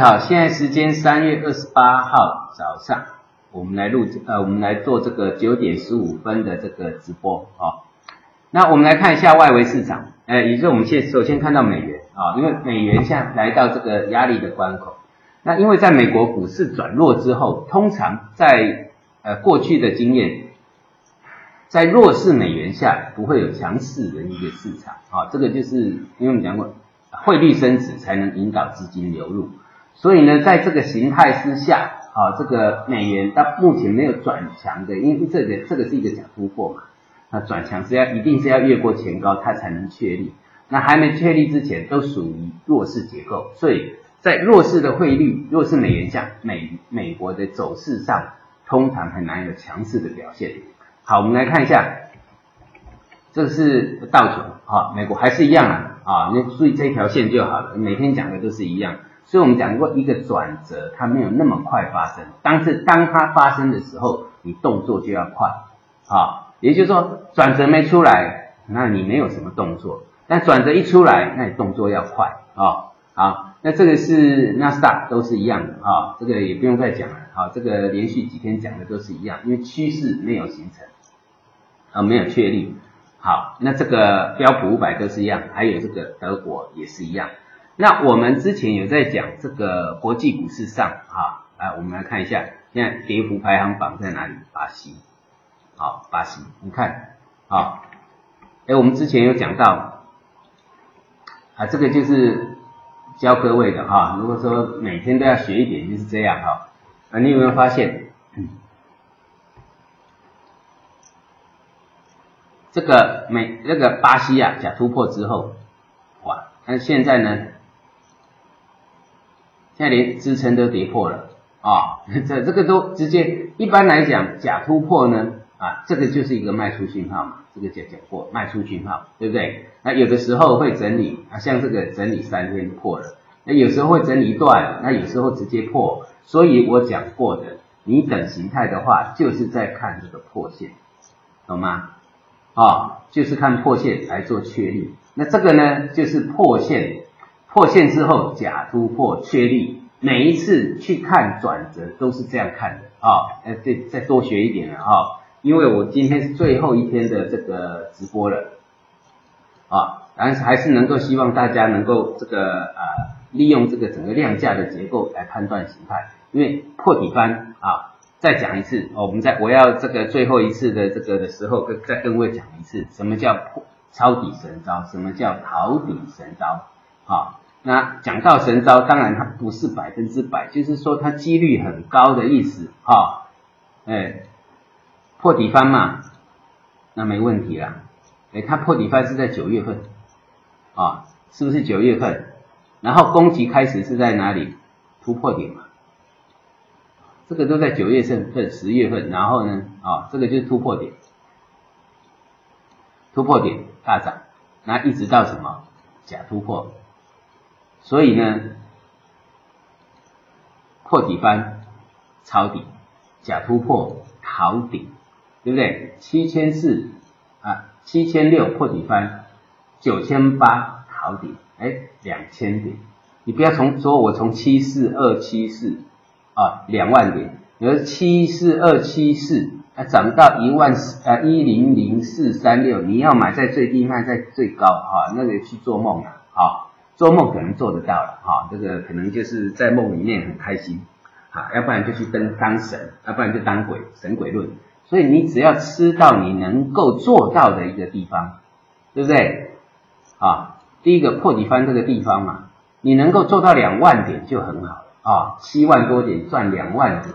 好，现在时间三月二十八号早上，我们来录呃，我们来做这个九点十五分的这个直播啊。那我们来看一下外围市场，呃，也就是我们现首先看到美元啊，因为美元现在来到这个压力的关口。那因为在美国股市转弱之后，通常在呃过去的经验，在弱势美元下不会有强势的一个市场啊，这个就是因为我们讲过，汇率升值才能引导资金流入，所以呢，在这个形态之下啊，这个美元到目前没有转强的，因为这个这个是一个假突破嘛。那转强是要一定是要越过前高，它才能确立。那还没确立之前，都属于弱势结构。所以在弱势的汇率、弱势美元下，美美国的走势上，通常很难有强势的表现。好，我们来看一下，这是道琼，啊，美国还是一样啊，啊，你注意这条线就好了。每天讲的都是一样。所以我们讲过一个转折，它没有那么快发生，但是当它发生的时候，你动作就要快，啊。也就是说，转折没出来，那你没有什么动作；但转折一出来，那你动作要快啊。好，那这个是纳斯达都是一样的啊，这个也不用再讲了。好，这个连续几天讲的都是一样，因为趋势没有形成啊，没有确立。好，那这个标普五百都是一样，还有这个德国也是一样。那我们之前有在讲这个国际股市上啊，来我们来看一下，现在跌幅排行榜在哪里？巴西。好，巴西，你看，好，哎，我们之前有讲到，啊，这个就是教各位的哈。如果说每天都要学一点，就是这样哈。啊，你有没有发现，这个美那个巴西啊，假突破之后，哇，那现在呢，现在连支撑都跌破了啊，这这个都直接，一般来讲，假突破呢。啊，这个就是一个卖出信号嘛，这个讲讲过卖出信号，对不对？那有的时候会整理啊，像这个整理三天破了，那有时候会整理一段，那有时候直接破。所以我讲过的，你等形态的话，就是在看这个破线，懂吗？啊，就是看破线来做确立。那这个呢，就是破线，破线之后假突破确立，每一次去看转折都是这样看的啊。再再多学一点了啊。因为我今天是最后一天的这个直播了，啊，但是还是能够希望大家能够这个呃利用这个整个量价的结构来判断形态，因为破底翻啊，再讲一次，我们在我要这个最后一次的这个的时候，跟再跟各位讲一次，什么叫破抄底神招，什么叫逃底神招，啊，那讲到神招，当然它不是百分之百，就是说它几率很高的意思，哈，哎。破底翻嘛，那没问题啦。哎，它破底翻是在九月份，啊，是不是九月份？然后攻击开始是在哪里？突破点嘛，这个都在九月份、十月份。然后呢，啊，这个就是突破点，突破点大涨，那一直到什么？假突破。所以呢，破底翻抄底，假突破逃底。对不对？七千四啊，七千六破底翻，九千八逃底，哎，两千点。你不要从说我从七四二七四啊，两万点，你说七四二七四啊，涨到一万四啊一零零四三六，你要买在最低卖在最高啊，那个去做梦了啊，做梦可能做得到了哈，这个可能就是在梦里面很开心啊，要不然就去当当神，要不然就当鬼，神鬼论。所以你只要吃到你能够做到的一个地方，对不对？啊，第一个破底翻这个地方嘛，你能够做到两万点就很好啊，七万多点赚两万点，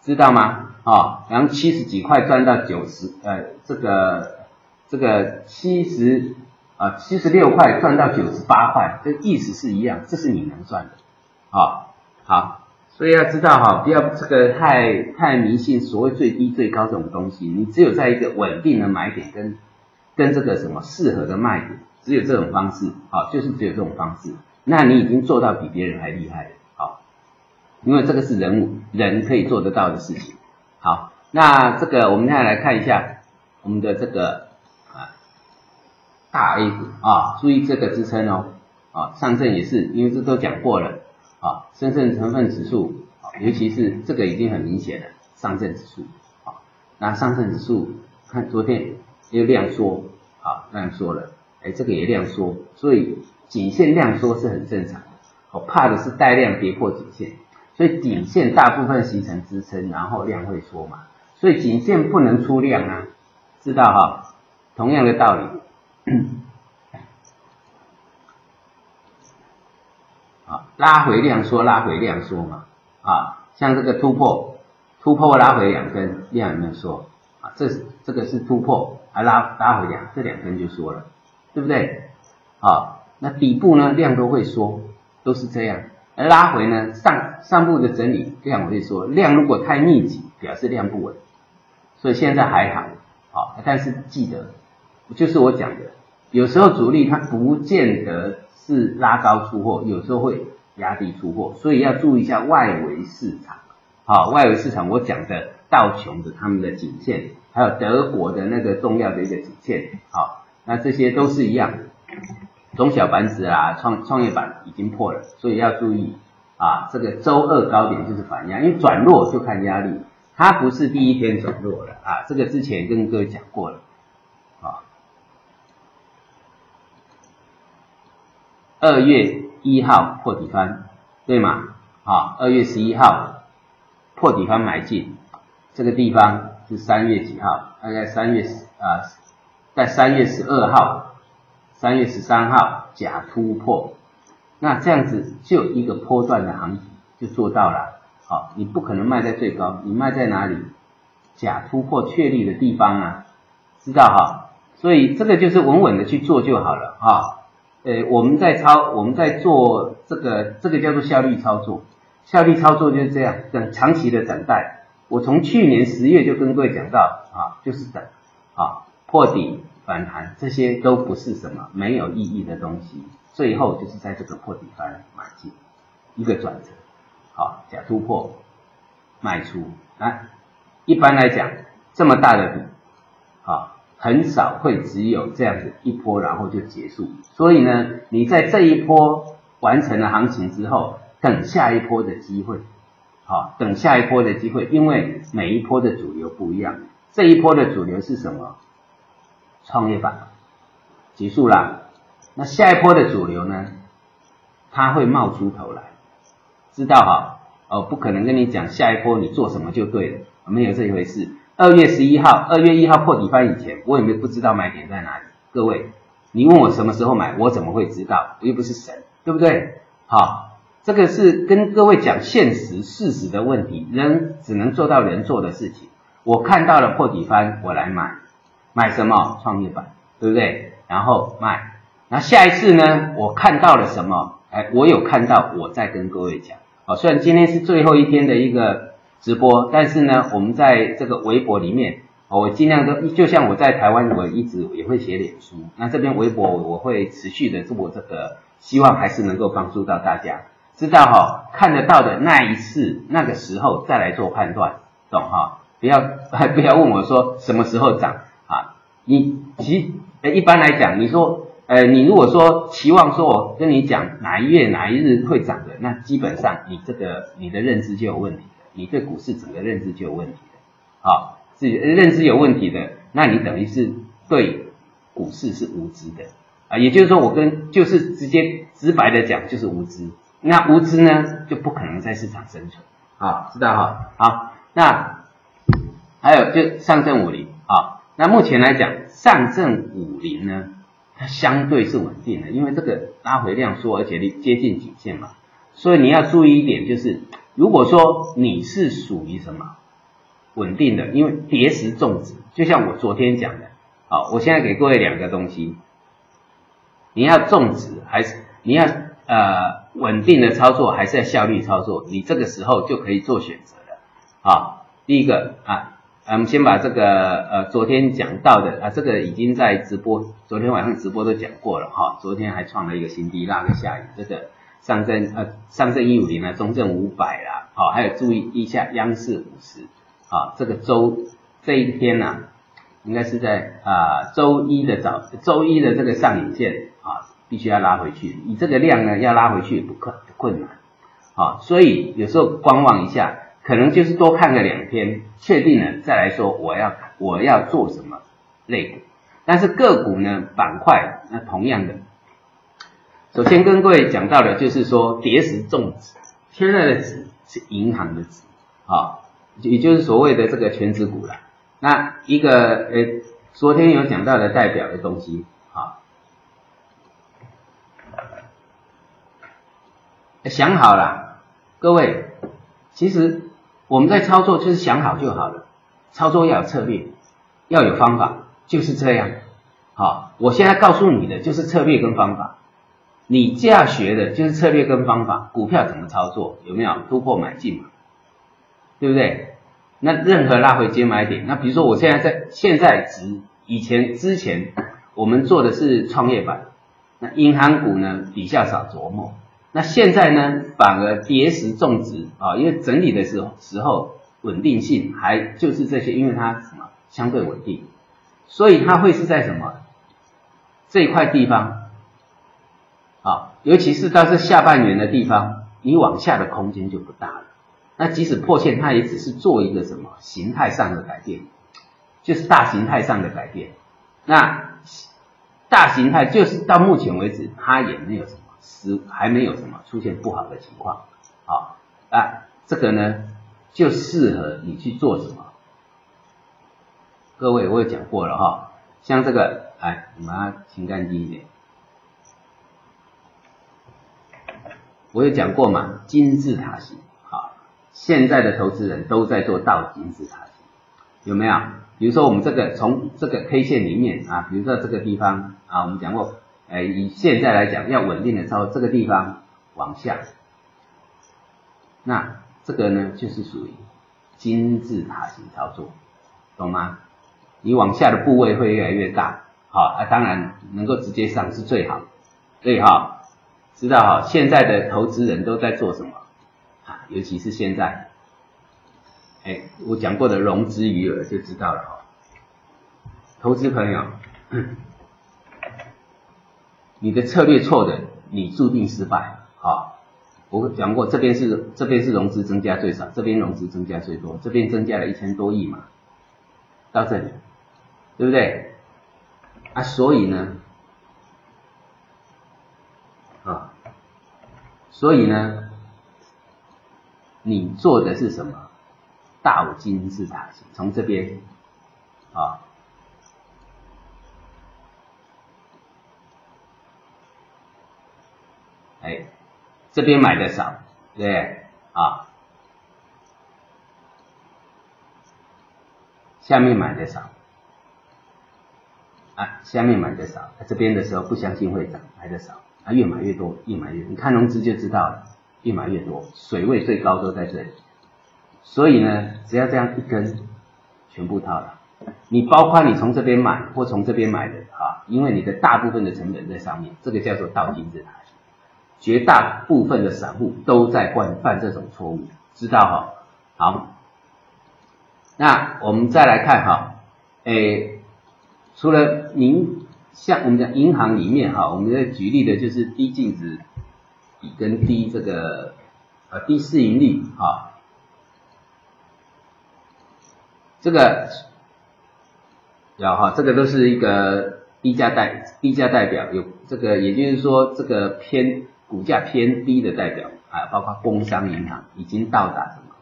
知道吗？啊，然后七十几块赚到九十，呃，这个这个七十啊七十六块赚到九十八块，这意思是一样，这是你能赚的，啊，好。所以要知道哈，不要这个太太迷信所谓最低最高这种东西。你只有在一个稳定的买点跟跟这个什么适合的卖点，只有这种方式，好，就是只有这种方式，那你已经做到比别人还厉害了，好，因为这个是人人可以做得到的事情。好，那这个我们现在来看一下我们的这个大 A 股啊，注意这个支撑哦，啊上证也是，因为这都讲过了。啊，深圳成分指数，尤其是这个已经很明显了，上证指数啊，那上证指数看昨天又量缩啊，量缩了，哎，这个也量缩，所以颈线量缩是很正常的，我怕的是带量跌破颈线，所以颈线大部分形成支撑，然后量会缩嘛，所以颈线不能出量啊，知道哈，同样的道理。啊，拉回量缩，拉回量缩嘛，啊，像这个突破，突破拉回两根，量有没有缩？啊，这这个是突破，还拉拉回两，这两根就缩了，对不对？啊，那底部呢，量都会缩，都是这样，而拉回呢，上上部的整理量会缩，量如果太密集，表示量不稳，所以现在还好，好，但是记得，就是我讲的，有时候主力它不见得。是拉高出货，有时候会压低出货，所以要注意一下外围市场。好，外围市场我讲的道琼的他们的颈线，还有德国的那个重要的一个颈线。好，那这些都是一样，中小板指啊，创创业板已经破了，所以要注意啊，这个周二高点就是反压，因为转弱就看压力，它不是第一天转弱了啊，这个之前跟各位讲过了。二月一号破底翻，对吗？好，二月十一号破底翻买进，这个地方是三月几号？大概三月十啊，在三月十二号、三月十三号假突破，那这样子就一个波段的行情就做到了。好，你不可能卖在最高，你卖在哪里？假突破确立的地方啊，知道哈？所以这个就是稳稳的去做就好了哈。呃，我们在操，我们在做这个，这个叫做效率操作。效率操作就是这样，等长期的等待。我从去年十月就跟各位讲到啊，就是等啊破底反弹，这些都不是什么没有意义的东西。最后就是在这个破底翻买进，一个转折，好假突破卖出。来，一般来讲，这么大的底，好。很少会只有这样子一波，然后就结束。所以呢，你在这一波完成了行情之后，等下一波的机会，好，等下一波的机会，因为每一波的主流不一样。这一波的主流是什么？创业板结束了，那下一波的主流呢？它会冒出头来，知道哈？哦，不可能跟你讲下一波你做什么就对了，没有这一回事。二月十一号，二月一号破底翻以前，我也没不知道买点在哪里。各位，你问我什么时候买，我怎么会知道？我又不是神，对不对？好，这个是跟各位讲现实事实的问题。人只能做到人做的事情。我看到了破底翻，我来买，买什么？创业板，对不对？然后卖。那下一次呢？我看到了什么？哎，我有看到，我再跟各位讲。好，虽然今天是最后一天的一个。直播，但是呢，我们在这个微博里面，我尽量都就像我在台湾，我一直也会写脸书，那这边微博我会持续的做这个，希望还是能够帮助到大家，知道哈，看得到的那一次那个时候再来做判断，懂哈？不要 不要问我说什么时候涨啊？你其一般来讲，你说呃，你如果说期望说我跟你讲哪一月哪一日会涨的，那基本上你这个你的认知就有问题。你对股市整个认知就有问题的，好，是认知有问题的，那你等于是对股市是无知的。啊，也就是说我跟就是直接直白的讲就是无知，那无知呢就不可能在市场生存，啊，知道哈，好，那还有就上证五零。啊，那目前来讲上证五零呢，它相对是稳定的，因为这个拉回量缩，而且离接近颈线嘛，所以你要注意一点就是。如果说你是属于什么稳定的，因为叠石种植，就像我昨天讲的，好，我现在给各位两个东西，你要种植还是你要呃稳定的操作，还是要效率操作？你这个时候就可以做选择了。好，第一个啊，我们先把这个呃昨天讲到的啊，这个已经在直播，昨天晚上直播都讲过了哈，昨天还创了一个新低，拉个下影，这个。上证呃，上证一五零啊，中证五百啦，好，还有注意一下央视五十，啊，这个周这一天呢，应该是在啊周一的早，周一的这个上影线啊，必须要拉回去，以这个量呢，要拉回去不困不困难，啊，所以有时候观望一下，可能就是多看个两天，确定了再来说我要我要做什么类股。但是个股呢板块那同样的，首先跟各位讲到的就是说叠石重指，现在的纸是银行的指，好，也就是所谓的这个全指股了。那一个呃，昨天有讲到的代表的东西，好，想好了，各位，其实我们在操作就是想好就好了，操作要有策略，要有方法。就是这样，好，我现在告诉你的就是策略跟方法，你这样学的就是策略跟方法，股票怎么操作，有没有突破买进嘛？对不对？那任何拉回接买点，那比如说我现在在现在值，以前之前我们做的是创业板，那银行股呢比较少琢磨，那现在呢反而跌时种植啊，因为整理的时候时候稳定性还就是这些，因为它什么相对稳定。所以它会是在什么这一块地方？尤其是到这下半年的地方，你往下的空间就不大了。那即使破线，它也只是做一个什么形态上的改变，就是大形态上的改变。那大形态就是到目前为止，它也没有什么是还没有什么出现不好的情况。好啊，这个呢就适合你去做什么。各位，我也讲过了哈，像这个，哎，你把它清干净一点。我有讲过嘛，金字塔形，好，现在的投资人都在做倒金字塔形，有没有？比如说我们这个从这个 K 线里面啊，比如说这个地方啊，我们讲过，哎，以现在来讲要稳定的操作，这个地方往下，那这个呢就是属于金字塔形操作，懂吗？你往下的部位会越来越大，好啊，当然能够直接上是最好，对哈，知道哈，现在的投资人都在做什么啊？尤其是现在，哎，我讲过的融资余额就知道了哈。投资朋友，你的策略错的，你注定失败，好，我讲过这边是这边是融资增加最少，这边融资增加最多，这边增加了一千多亿嘛，到这里。对不对？啊，所以呢，啊，所以呢，你做的是什么？道金字塔形，从这边啊，哎，这边买的少，对？啊，下面买的少。啊，下面买的少，这边的时候不相信会涨，买的少，啊，越买越多，越买越，你看融资就知道了，越买越多，水位最高都在这里，所以呢，只要这样一根，全部套了，你包括你从这边买或从这边买的啊，因为你的大部分的成本在上面，这个叫做倒金字塔，绝大部分的散户都在惯犯这种错误，知道哈？好，那我们再来看哈，诶。除了您像我们讲银行里面哈，我们在举例的就是低净值比跟低这个呃低市盈率哈，这个要哈，这个都是一个低价代低价代表，有这个也就是说这个偏股价偏低的代表啊，包括工商银行已经到达什么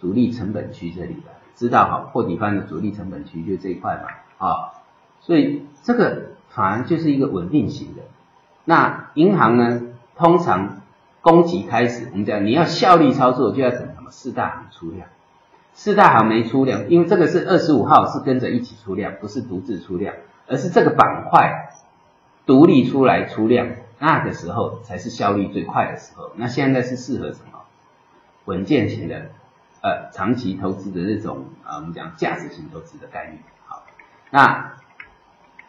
主力成本区这里了，知道哈破底方的主力成本区就这一块嘛啊。所以这个反而就是一个稳定型的。那银行呢，通常供给开始，我们讲你要效率操作，就要等什么四大行出量。四大行没出量，因为这个是二十五号是跟着一起出量，不是独自出量，而是这个板块独立出来出量，那个时候才是效率最快的时候。那现在是适合什么？稳健型的，呃，长期投资的这种啊，我们讲价值型投资的概率。好，那。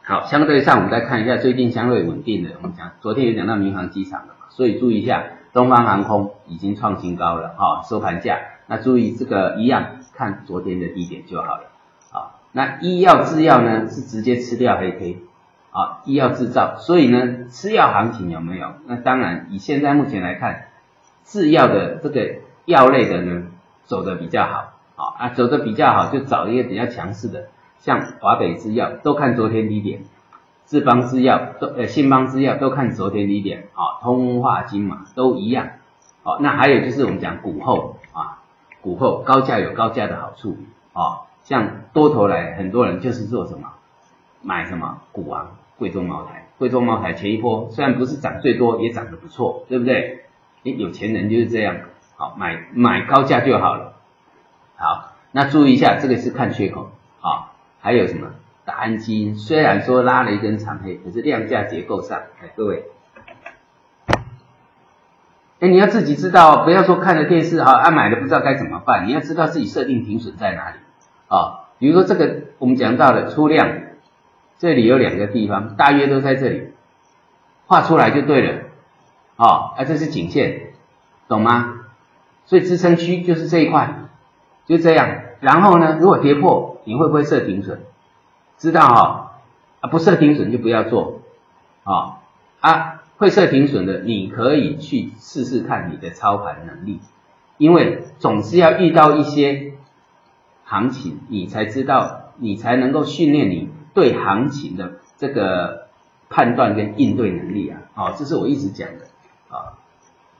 好，相对上我们再看一下最近相对稳定的，我们讲昨天有讲到民航机场的嘛，所以注意一下东方航空已经创新高了哈，收盘价，那注意这个一样看昨天的低点就好了。好，那医药制药呢是直接吃掉黑 K，啊，医药制造，所以呢吃药行情有没有？那当然以现在目前来看，制药的这个药类的呢走的比较好，啊啊走的比较好就找一个比较强势的，像华北制药都看昨天低点，智邦制药都呃信邦制药都看昨天低点，啊通化金嘛都一样，好那还有就是我们讲股后啊股后高价有高价的好处，啊像多头来很多人就是做什么买什么股王贵州茅台。贵州茅台前一波虽然不是涨最多，也涨得不错，对不对？诶，有钱人就是这样，好买买高价就好了。好，那注意一下，这个是看缺口。还有什么？达安基因虽然说拉了一根长黑，可是量价结构上，哎，各位，哎，你要自己知道，不要说看了电视哈，啊买了不知道该怎么办，你要知道自己设定停损在哪里啊。比如说这个我们讲到的出量。这里有两个地方，大约都在这里，画出来就对了。哦，啊，这是颈线，懂吗？所以支撑区就是这一块，就这样。然后呢，如果跌破，你会不会设停损？知道哈？啊，不设停损就不要做。啊啊，会设停损的，你可以去试试看你的操盘能力，因为总是要遇到一些行情，你才知道，你才能够训练你。对行情的这个判断跟应对能力啊，哦，这是我一直讲的啊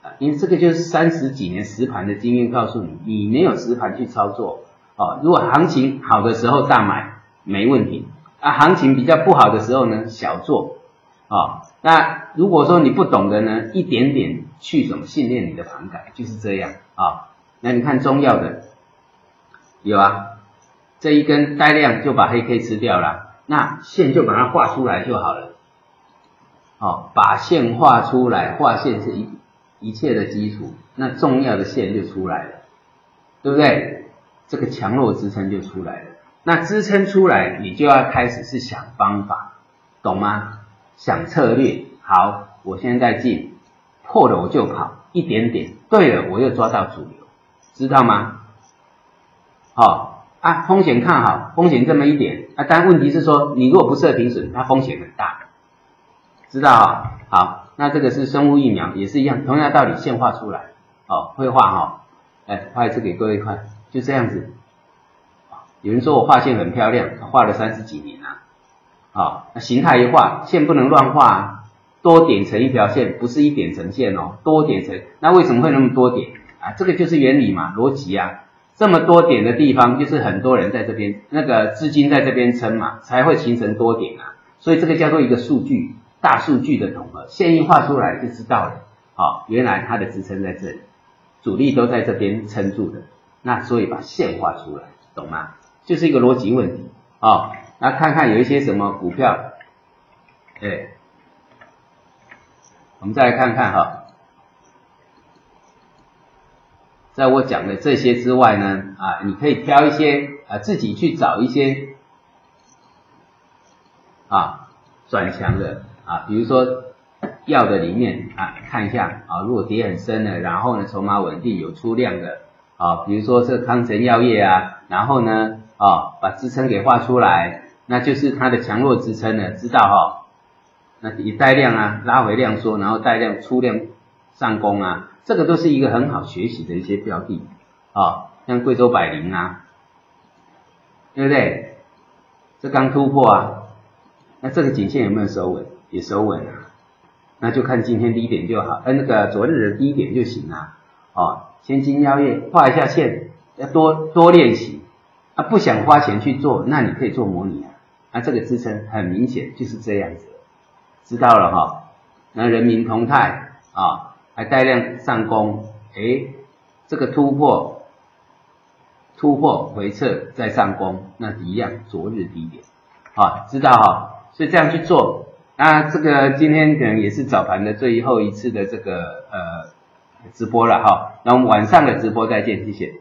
啊，因为这个就是三十几年实盘的经验告诉你，你没有实盘去操作哦，如果行情好的时候大买没问题啊，行情比较不好的时候呢小做啊，那如果说你不懂的呢，一点点去怎么训练你的盘感就是这样啊，那你看中药的有啊，这一根带量就把黑 K 吃掉了。那线就把它画出来就好了，好，把线画出来，画线是一一切的基础，那重要的线就出来了，对不对？这个强弱支撑就出来了，那支撑出来，你就要开始是想方法，懂吗？想策略，好，我现在进，破了我就跑，一点点，对了，我又抓到主流，知道吗？好。啊，风险看好，风险这么一点啊，但问题是说，你如果不设停损，它风险很大，知道哈？好，那这个是生物疫苗也是一样，同样道理，线画出来，哦，会画哈，哎，画一次给各位看，就这样子，有人说我画线很漂亮，画了三十几年了啊，好，那形态一画，线不能乱画，多点成一条线，不是一点成线哦，多点成，那为什么会那么多点啊？这个就是原理嘛，逻辑啊。这么多点的地方，就是很多人在这边，那个资金在这边撑嘛，才会形成多点啊。所以这个叫做一个数据，大数据的统合，线一画出来就知道了。好，原来它的支撑在这里，主力都在这边撑住的，那所以把线画出来，懂吗？就是一个逻辑问题啊。那看看有一些什么股票，哎，我们再来看看哈。在我讲的这些之外呢，啊，你可以挑一些啊，自己去找一些啊转强的啊，比如说药的里面啊，看一下啊，如果跌很深的，然后呢筹码稳定有出量的啊，比如说这康臣药业啊，然后呢啊把支撑给画出来，那就是它的强弱支撑了，知道哈？那以带量啊拉回量缩，然后带量出量上攻啊。这个都是一个很好学习的一些标的啊，像贵州百灵啊，对不对？这刚突破啊，那这个颈线有没有收稳？也收稳啊，那就看今天低点就好，呃，那个昨日的低点就行了。哦，先金药业画一下线，要多多练习啊。不想花钱去做，那你可以做模拟啊。啊，这个支撑很明显就是这样子，知道了哈。那人民同泰啊。还带量上攻，哎，这个突破，突破回撤再上攻，那一样昨日低点，啊，知道哈，所以这样去做，那这个今天可能也是早盘的最后一次的这个呃直播了哈，那我们晚上的直播再见，谢谢。